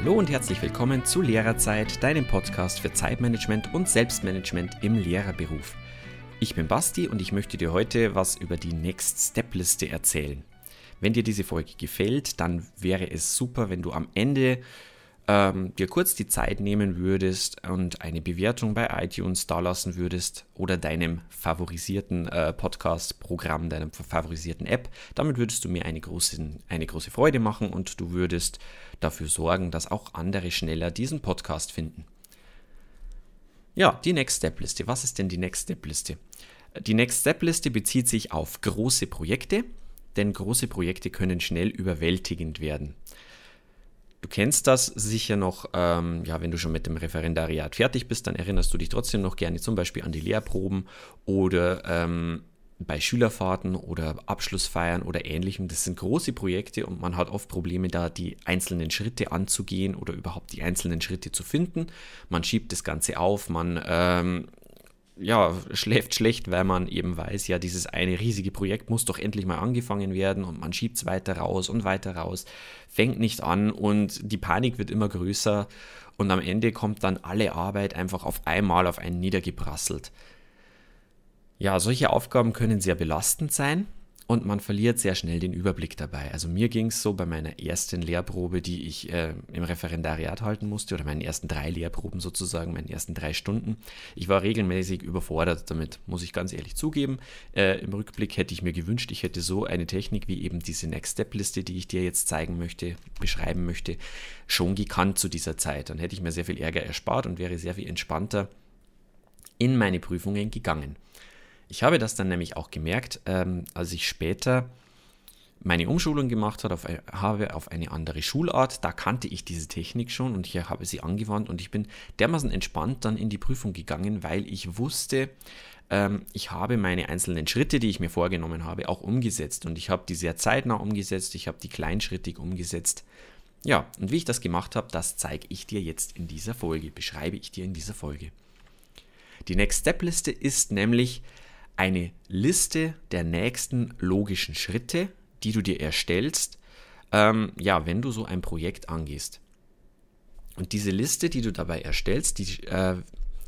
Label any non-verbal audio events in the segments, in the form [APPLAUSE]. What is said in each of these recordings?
Hallo und herzlich willkommen zu Lehrerzeit, deinem Podcast für Zeitmanagement und Selbstmanagement im Lehrerberuf. Ich bin Basti und ich möchte dir heute was über die Next Step Liste erzählen. Wenn dir diese Folge gefällt, dann wäre es super, wenn du am Ende ähm, dir kurz die Zeit nehmen würdest und eine Bewertung bei iTunes dalassen würdest oder deinem favorisierten äh, Podcast-Programm, deinem favorisierten App. Damit würdest du mir eine große, eine große Freude machen und du würdest dafür sorgen, dass auch andere schneller diesen Podcast finden. Ja, die Next Step Liste. Was ist denn die Next Step Liste? Die Next Step Liste bezieht sich auf große Projekte, denn große Projekte können schnell überwältigend werden. Du kennst das sicher noch, ähm, ja, wenn du schon mit dem Referendariat fertig bist, dann erinnerst du dich trotzdem noch gerne zum Beispiel an die Lehrproben oder ähm, bei Schülerfahrten oder Abschlussfeiern oder ähnlichem. Das sind große Projekte und man hat oft Probleme, da die einzelnen Schritte anzugehen oder überhaupt die einzelnen Schritte zu finden. Man schiebt das Ganze auf, man ähm, ja, schläft schlecht, weil man eben weiß, ja, dieses eine riesige Projekt muss doch endlich mal angefangen werden und man schiebt es weiter raus und weiter raus, fängt nicht an und die Panik wird immer größer und am Ende kommt dann alle Arbeit einfach auf einmal auf einen niedergeprasselt. Ja, solche Aufgaben können sehr belastend sein und man verliert sehr schnell den Überblick dabei. Also mir ging es so bei meiner ersten Lehrprobe, die ich äh, im Referendariat halten musste, oder meinen ersten drei Lehrproben sozusagen, meinen ersten drei Stunden. Ich war regelmäßig überfordert damit, muss ich ganz ehrlich zugeben. Äh, Im Rückblick hätte ich mir gewünscht, ich hätte so eine Technik wie eben diese Next Step Liste, die ich dir jetzt zeigen möchte, beschreiben möchte, schon gekannt zu dieser Zeit. Dann hätte ich mir sehr viel Ärger erspart und wäre sehr viel entspannter in meine Prüfungen gegangen. Ich habe das dann nämlich auch gemerkt, ähm, als ich später meine Umschulung gemacht hat, auf, habe auf eine andere Schulart. Da kannte ich diese Technik schon und ich habe sie angewandt und ich bin dermaßen entspannt dann in die Prüfung gegangen, weil ich wusste, ähm, ich habe meine einzelnen Schritte, die ich mir vorgenommen habe, auch umgesetzt und ich habe die sehr zeitnah umgesetzt, ich habe die kleinschrittig umgesetzt. Ja, und wie ich das gemacht habe, das zeige ich dir jetzt in dieser Folge, beschreibe ich dir in dieser Folge. Die Next Step Liste ist nämlich eine Liste der nächsten logischen Schritte, die du dir erstellst, ähm, ja, wenn du so ein Projekt angehst. Und diese Liste, die du dabei erstellst, die äh,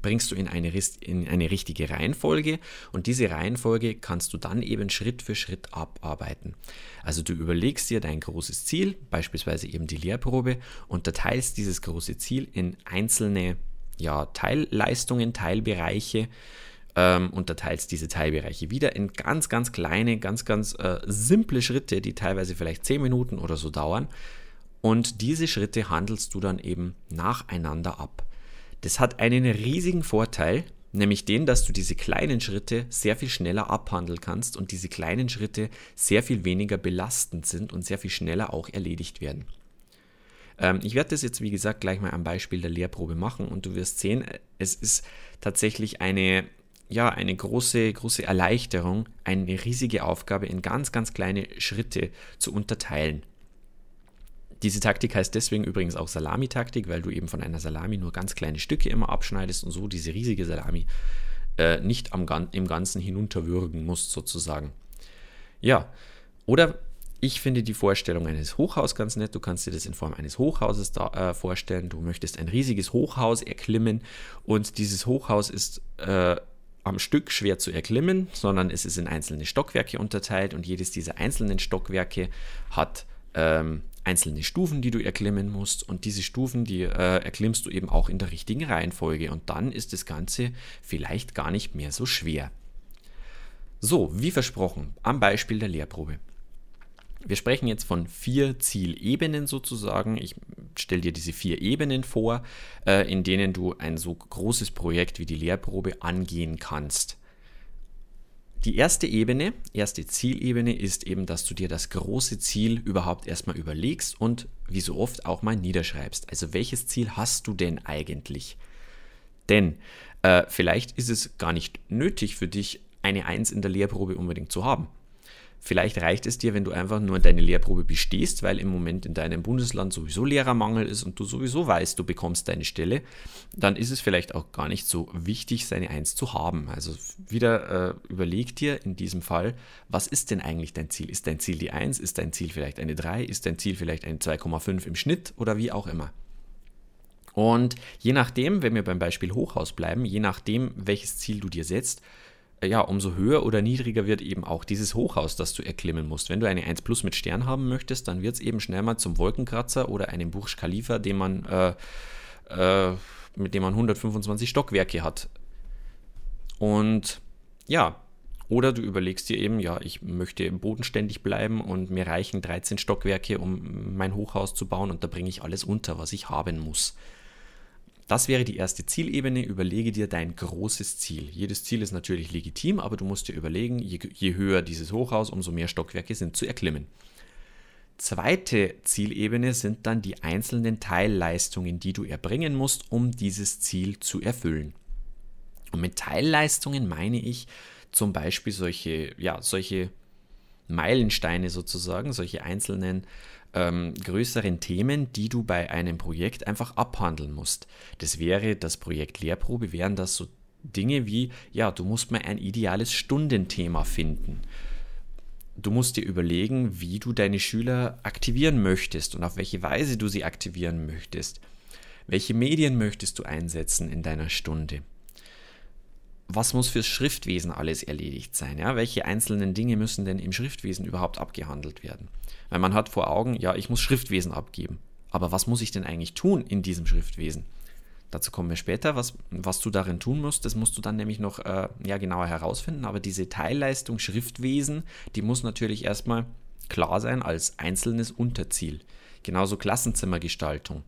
bringst du in eine, in eine richtige Reihenfolge und diese Reihenfolge kannst du dann eben Schritt für Schritt abarbeiten. Also du überlegst dir dein großes Ziel, beispielsweise eben die Lehrprobe, unterteilst dieses große Ziel in einzelne ja, Teilleistungen, Teilbereiche, ähm, unterteilst diese Teilbereiche wieder in ganz, ganz kleine, ganz, ganz äh, simple Schritte, die teilweise vielleicht 10 Minuten oder so dauern. Und diese Schritte handelst du dann eben nacheinander ab. Das hat einen riesigen Vorteil, nämlich den, dass du diese kleinen Schritte sehr viel schneller abhandeln kannst und diese kleinen Schritte sehr viel weniger belastend sind und sehr viel schneller auch erledigt werden. Ähm, ich werde das jetzt, wie gesagt, gleich mal am Beispiel der Lehrprobe machen und du wirst sehen, es ist tatsächlich eine ja, eine große, große Erleichterung, eine riesige Aufgabe in ganz, ganz kleine Schritte zu unterteilen. Diese Taktik heißt deswegen übrigens auch Salami-Taktik, weil du eben von einer Salami nur ganz kleine Stücke immer abschneidest und so diese riesige Salami äh, nicht am, im Ganzen hinunterwürgen musst, sozusagen. Ja, oder ich finde die Vorstellung eines Hochhauses ganz nett. Du kannst dir das in Form eines Hochhauses da, äh, vorstellen. Du möchtest ein riesiges Hochhaus erklimmen und dieses Hochhaus ist äh, am Stück schwer zu erklimmen, sondern es ist in einzelne Stockwerke unterteilt und jedes dieser einzelnen Stockwerke hat ähm, einzelne Stufen, die du erklimmen musst und diese Stufen, die äh, erklimmst du eben auch in der richtigen Reihenfolge und dann ist das Ganze vielleicht gar nicht mehr so schwer. So, wie versprochen, am Beispiel der Lehrprobe. Wir sprechen jetzt von vier Zielebenen sozusagen. Ich stelle dir diese vier Ebenen vor, äh, in denen du ein so großes Projekt wie die Lehrprobe angehen kannst. Die erste Ebene, erste Zielebene ist eben, dass du dir das große Ziel überhaupt erstmal überlegst und wie so oft auch mal niederschreibst. Also welches Ziel hast du denn eigentlich? Denn äh, vielleicht ist es gar nicht nötig für dich, eine Eins in der Lehrprobe unbedingt zu haben. Vielleicht reicht es dir, wenn du einfach nur deine Lehrprobe bestehst, weil im Moment in deinem Bundesland sowieso Lehrermangel ist und du sowieso weißt, du bekommst deine Stelle. Dann ist es vielleicht auch gar nicht so wichtig, seine Eins zu haben. Also wieder äh, überleg dir in diesem Fall, was ist denn eigentlich dein Ziel? Ist dein Ziel die Eins? Ist dein Ziel vielleicht eine 3? Ist dein Ziel vielleicht eine 2,5 im Schnitt oder wie auch immer? Und je nachdem, wenn wir beim Beispiel Hochhaus bleiben, je nachdem, welches Ziel du dir setzt, ja, umso höher oder niedriger wird eben auch dieses Hochhaus, das du erklimmen musst. Wenn du eine 1 Plus mit Stern haben möchtest, dann wird es eben schnell mal zum Wolkenkratzer oder einem Burj Khalifa, den man, äh, äh, mit dem man 125 Stockwerke hat. Und ja, oder du überlegst dir eben, ja, ich möchte bodenständig bleiben und mir reichen 13 Stockwerke, um mein Hochhaus zu bauen und da bringe ich alles unter, was ich haben muss. Das wäre die erste Zielebene. Überlege dir dein großes Ziel. Jedes Ziel ist natürlich legitim, aber du musst dir überlegen, je, je höher dieses Hochhaus, umso mehr Stockwerke sind zu erklimmen. Zweite Zielebene sind dann die einzelnen Teilleistungen, die du erbringen musst, um dieses Ziel zu erfüllen. Und mit Teilleistungen meine ich zum Beispiel solche, ja, solche Meilensteine sozusagen, solche einzelnen ähm, größeren Themen, die du bei einem Projekt einfach abhandeln musst. Das wäre das Projekt Lehrprobe, wären das so Dinge wie, ja, du musst mal ein ideales Stundenthema finden. Du musst dir überlegen, wie du deine Schüler aktivieren möchtest und auf welche Weise du sie aktivieren möchtest. Welche Medien möchtest du einsetzen in deiner Stunde? Was muss fürs Schriftwesen alles erledigt sein? Ja? Welche einzelnen Dinge müssen denn im Schriftwesen überhaupt abgehandelt werden? Weil man hat vor Augen, ja, ich muss Schriftwesen abgeben. Aber was muss ich denn eigentlich tun in diesem Schriftwesen? Dazu kommen wir später. Was, was du darin tun musst, das musst du dann nämlich noch äh, ja, genauer herausfinden. Aber diese Teilleistung Schriftwesen, die muss natürlich erstmal klar sein als einzelnes Unterziel. Genauso Klassenzimmergestaltung.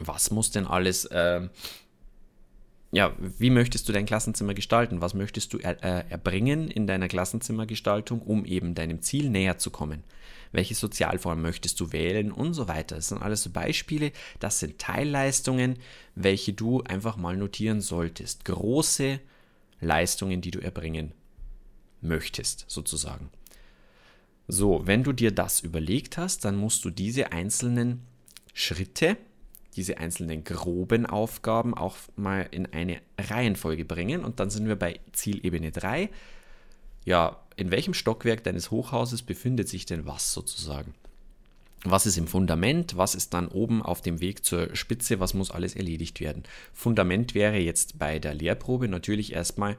Was muss denn alles äh, ja, wie möchtest du dein Klassenzimmer gestalten? Was möchtest du er, äh, erbringen in deiner Klassenzimmergestaltung, um eben deinem Ziel näher zu kommen? Welche Sozialform möchtest du wählen und so weiter? Das sind alles so Beispiele, das sind Teilleistungen, welche du einfach mal notieren solltest. Große Leistungen, die du erbringen möchtest, sozusagen. So, wenn du dir das überlegt hast, dann musst du diese einzelnen Schritte, diese einzelnen groben Aufgaben auch mal in eine Reihenfolge bringen. Und dann sind wir bei Zielebene 3. Ja, in welchem Stockwerk deines Hochhauses befindet sich denn was sozusagen? Was ist im Fundament? Was ist dann oben auf dem Weg zur Spitze? Was muss alles erledigt werden? Fundament wäre jetzt bei der Lehrprobe natürlich erstmal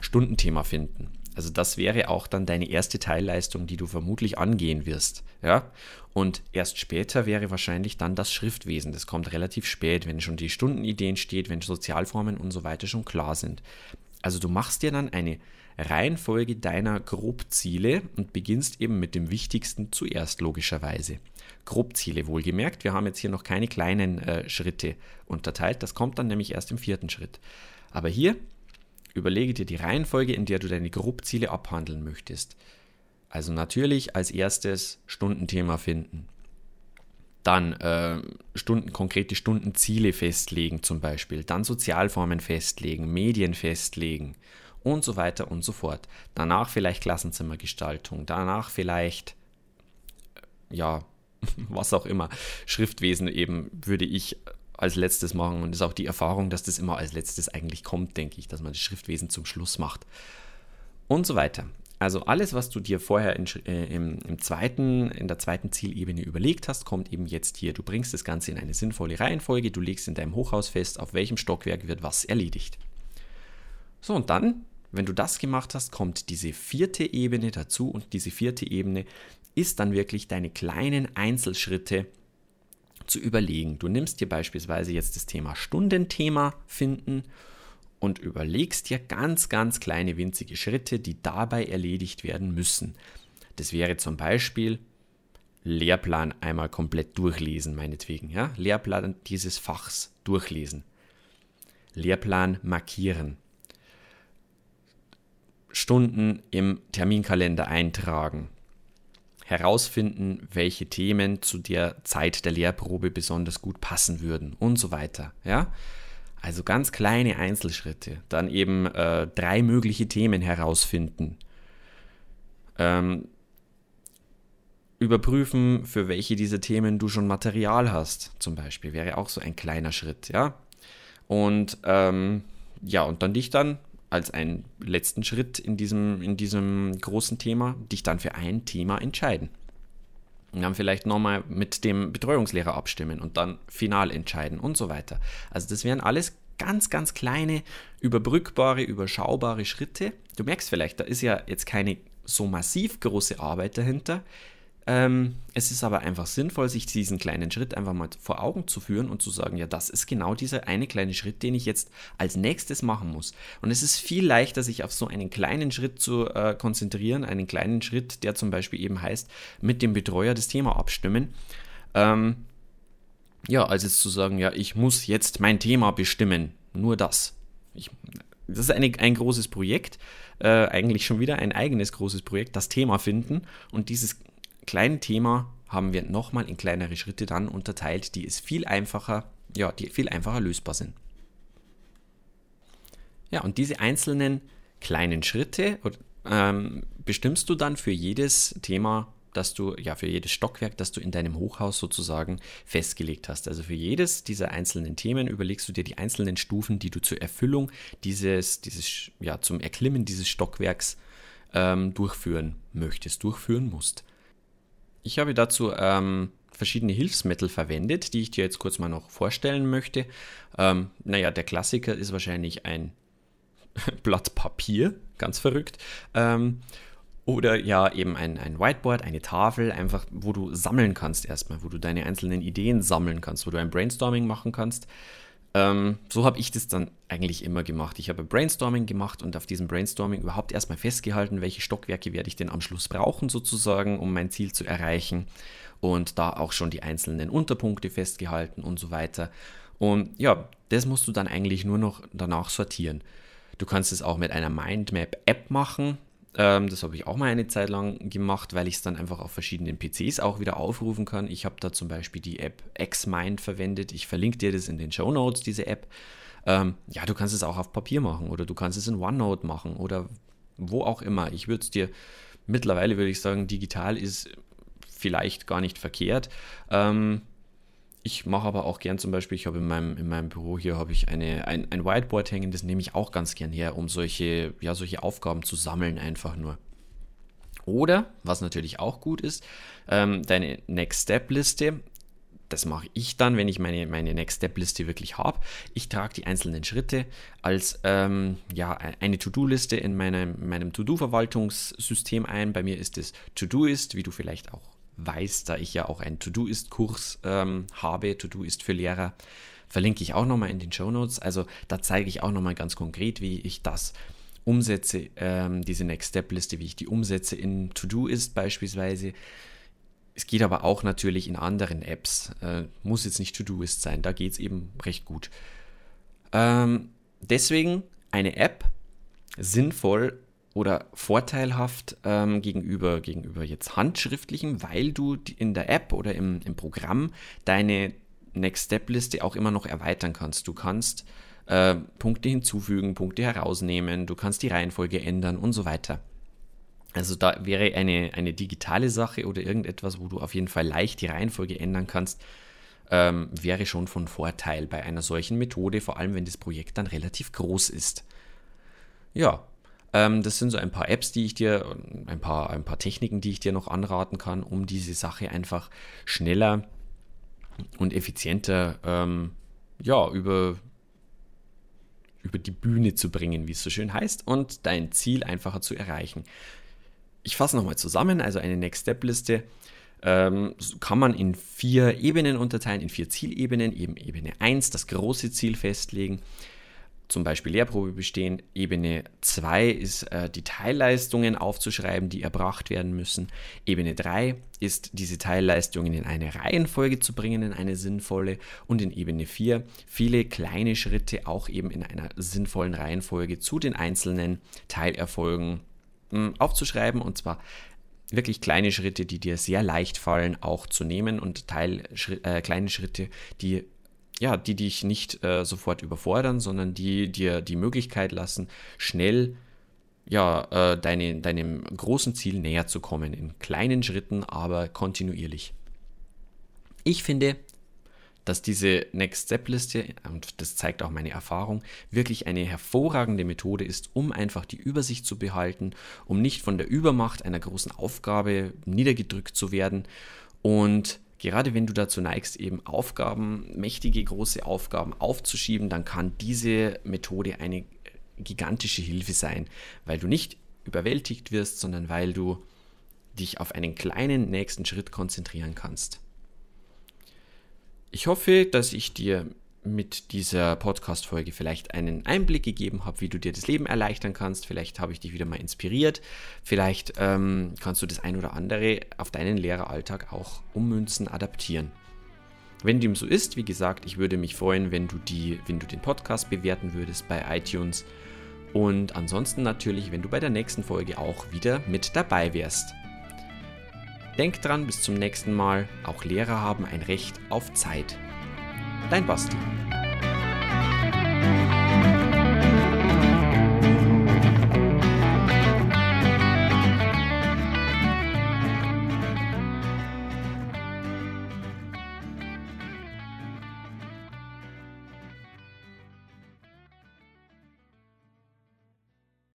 Stundenthema finden. Also das wäre auch dann deine erste Teilleistung, die du vermutlich angehen wirst. Ja? Und erst später wäre wahrscheinlich dann das Schriftwesen. Das kommt relativ spät, wenn schon die Stundenideen steht, wenn Sozialformen und so weiter schon klar sind. Also du machst dir dann eine Reihenfolge deiner Grobziele und beginnst eben mit dem Wichtigsten zuerst logischerweise. Grobziele wohlgemerkt, wir haben jetzt hier noch keine kleinen äh, Schritte unterteilt, das kommt dann nämlich erst im vierten Schritt. Aber hier Überlege dir die Reihenfolge, in der du deine Grobziele abhandeln möchtest. Also natürlich als erstes Stundenthema finden. Dann äh, Stunden, konkrete Stundenziele festlegen zum Beispiel. Dann Sozialformen festlegen, Medien festlegen und so weiter und so fort. Danach vielleicht Klassenzimmergestaltung. Danach vielleicht, äh, ja, [LAUGHS] was auch immer, Schriftwesen eben würde ich als letztes machen. Und ist auch die Erfahrung, dass das immer als letztes eigentlich kommt, denke ich, dass man das Schriftwesen zum Schluss macht. Und so weiter. Also alles, was du dir vorher in, äh, im, im, zweiten, in der zweiten Zielebene überlegt hast, kommt eben jetzt hier. Du bringst das Ganze in eine sinnvolle Reihenfolge, du legst in deinem Hochhaus fest, auf welchem Stockwerk wird was erledigt. So, und dann, wenn du das gemacht hast, kommt diese vierte Ebene dazu und diese vierte Ebene ist dann wirklich deine kleinen Einzelschritte, zu überlegen. Du nimmst dir beispielsweise jetzt das Thema Stundenthema finden und überlegst dir ganz, ganz kleine winzige Schritte, die dabei erledigt werden müssen. Das wäre zum Beispiel Lehrplan einmal komplett durchlesen, meinetwegen. Ja? Lehrplan dieses Fachs durchlesen. Lehrplan markieren. Stunden im Terminkalender eintragen herausfinden, welche Themen zu der Zeit der Lehrprobe besonders gut passen würden und so weiter. Ja? Also ganz kleine Einzelschritte. Dann eben äh, drei mögliche Themen herausfinden. Ähm, überprüfen, für welche dieser Themen du schon Material hast, zum Beispiel, wäre auch so ein kleiner Schritt, ja. Und ähm, ja, und dann dich dann als einen letzten Schritt in diesem, in diesem großen Thema dich dann für ein Thema entscheiden. Und dann vielleicht nochmal mit dem Betreuungslehrer abstimmen und dann final entscheiden und so weiter. Also das wären alles ganz, ganz kleine, überbrückbare, überschaubare Schritte. Du merkst vielleicht, da ist ja jetzt keine so massiv große Arbeit dahinter. Ähm, es ist aber einfach sinnvoll, sich diesen kleinen Schritt einfach mal vor Augen zu führen und zu sagen, ja, das ist genau dieser eine kleine Schritt, den ich jetzt als nächstes machen muss. Und es ist viel leichter, sich auf so einen kleinen Schritt zu äh, konzentrieren, einen kleinen Schritt, der zum Beispiel eben heißt, mit dem Betreuer das Thema abstimmen. Ähm, ja, als jetzt zu sagen, ja, ich muss jetzt mein Thema bestimmen. Nur das. Ich, das ist eine, ein großes Projekt, äh, eigentlich schon wieder ein eigenes großes Projekt, das Thema finden. Und dieses kleine Thema haben wir nochmal in kleinere Schritte dann unterteilt, die es viel einfacher, ja, die viel einfacher lösbar sind. Ja, und diese einzelnen kleinen Schritte ähm, bestimmst du dann für jedes Thema, das du, ja, für jedes Stockwerk, das du in deinem Hochhaus sozusagen festgelegt hast. Also für jedes dieser einzelnen Themen überlegst du dir die einzelnen Stufen, die du zur Erfüllung dieses, dieses, ja, zum Erklimmen dieses Stockwerks ähm, durchführen möchtest, durchführen musst. Ich habe dazu ähm, verschiedene Hilfsmittel verwendet, die ich dir jetzt kurz mal noch vorstellen möchte. Ähm, naja, der Klassiker ist wahrscheinlich ein [LAUGHS] Blatt Papier, ganz verrückt. Ähm, oder ja, eben ein, ein Whiteboard, eine Tafel, einfach, wo du sammeln kannst erstmal, wo du deine einzelnen Ideen sammeln kannst, wo du ein Brainstorming machen kannst. Ähm, so habe ich das dann eigentlich immer gemacht. Ich habe Brainstorming gemacht und auf diesem Brainstorming überhaupt erstmal festgehalten, welche Stockwerke werde ich denn am Schluss brauchen, sozusagen, um mein Ziel zu erreichen. Und da auch schon die einzelnen Unterpunkte festgehalten und so weiter. Und ja, das musst du dann eigentlich nur noch danach sortieren. Du kannst es auch mit einer Mindmap-App machen. Ähm, das habe ich auch mal eine Zeit lang gemacht, weil ich es dann einfach auf verschiedenen PCs auch wieder aufrufen kann. Ich habe da zum Beispiel die App Xmind verwendet. Ich verlinke dir das in den Show Notes, diese App. Ähm, ja, du kannst es auch auf Papier machen oder du kannst es in OneNote machen oder wo auch immer. Ich würde es dir mittlerweile, würde ich sagen, digital ist vielleicht gar nicht verkehrt. Ähm, ich mache aber auch gern zum Beispiel, ich habe in meinem, in meinem Büro hier habe ich eine, ein, ein Whiteboard hängen, das nehme ich auch ganz gern her, um solche, ja, solche Aufgaben zu sammeln, einfach nur. Oder, was natürlich auch gut ist, ähm, deine Next Step Liste. Das mache ich dann, wenn ich meine, meine Next Step Liste wirklich habe. Ich trage die einzelnen Schritte als ähm, ja, eine To-Do-Liste in meinem, meinem To-Do-Verwaltungssystem ein. Bei mir ist es To-Do-Ist, wie du vielleicht auch weiß, da ich ja auch einen To-Do-Ist-Kurs ähm, habe, To-Do-Ist für Lehrer, verlinke ich auch nochmal in den Show Notes. Also da zeige ich auch nochmal ganz konkret, wie ich das umsetze, ähm, diese Next-Step-Liste, wie ich die umsetze in To-Do-Ist beispielsweise. Es geht aber auch natürlich in anderen Apps. Äh, muss jetzt nicht To-Do-Ist sein, da geht es eben recht gut. Ähm, deswegen eine App sinnvoll oder vorteilhaft ähm, gegenüber, gegenüber jetzt handschriftlichem, weil du in der App oder im, im Programm deine Next Step Liste auch immer noch erweitern kannst. Du kannst äh, Punkte hinzufügen, Punkte herausnehmen, du kannst die Reihenfolge ändern und so weiter. Also da wäre eine, eine digitale Sache oder irgendetwas, wo du auf jeden Fall leicht die Reihenfolge ändern kannst, ähm, wäre schon von Vorteil bei einer solchen Methode, vor allem wenn das Projekt dann relativ groß ist. Ja, ähm, das sind so ein paar Apps, die ich dir, ein paar, ein paar Techniken, die ich dir noch anraten kann, um diese Sache einfach schneller und effizienter ähm, ja, über, über die Bühne zu bringen, wie es so schön heißt, und dein Ziel einfacher zu erreichen. Ich fasse nochmal zusammen, also eine Next Step Liste ähm, kann man in vier Ebenen unterteilen, in vier Zielebenen, eben Ebene 1, das große Ziel festlegen, zum Beispiel Lehrprobe bestehen. Ebene 2 ist äh, die Teilleistungen aufzuschreiben, die erbracht werden müssen. Ebene 3 ist diese Teilleistungen in eine Reihenfolge zu bringen, in eine sinnvolle. Und in Ebene 4 viele kleine Schritte auch eben in einer sinnvollen Reihenfolge zu den einzelnen Teilerfolgen mh, hm, aufzuschreiben. Und zwar wirklich kleine Schritte, die dir sehr leicht fallen, auch zu nehmen und Teil, äh, kleine Schritte, die ja, die dich nicht äh, sofort überfordern, sondern die dir die Möglichkeit lassen, schnell ja, äh, deine, deinem großen Ziel näher zu kommen, in kleinen Schritten, aber kontinuierlich. Ich finde, dass diese Next Step Liste, und das zeigt auch meine Erfahrung, wirklich eine hervorragende Methode ist, um einfach die Übersicht zu behalten, um nicht von der Übermacht einer großen Aufgabe niedergedrückt zu werden Und gerade wenn du dazu neigst, eben Aufgaben, mächtige große Aufgaben aufzuschieben, dann kann diese Methode eine gigantische Hilfe sein, weil du nicht überwältigt wirst, sondern weil du dich auf einen kleinen nächsten Schritt konzentrieren kannst. Ich hoffe, dass ich dir mit dieser Podcast-Folge vielleicht einen Einblick gegeben habe, wie du dir das Leben erleichtern kannst. Vielleicht habe ich dich wieder mal inspiriert. Vielleicht ähm, kannst du das ein oder andere auf deinen Lehreralltag auch ummünzen, adaptieren. Wenn dem so ist, wie gesagt, ich würde mich freuen, wenn du, die, wenn du den Podcast bewerten würdest bei iTunes. Und ansonsten natürlich, wenn du bei der nächsten Folge auch wieder mit dabei wärst. Denk dran, bis zum nächsten Mal, auch Lehrer haben ein Recht auf Zeit. Dein Basti.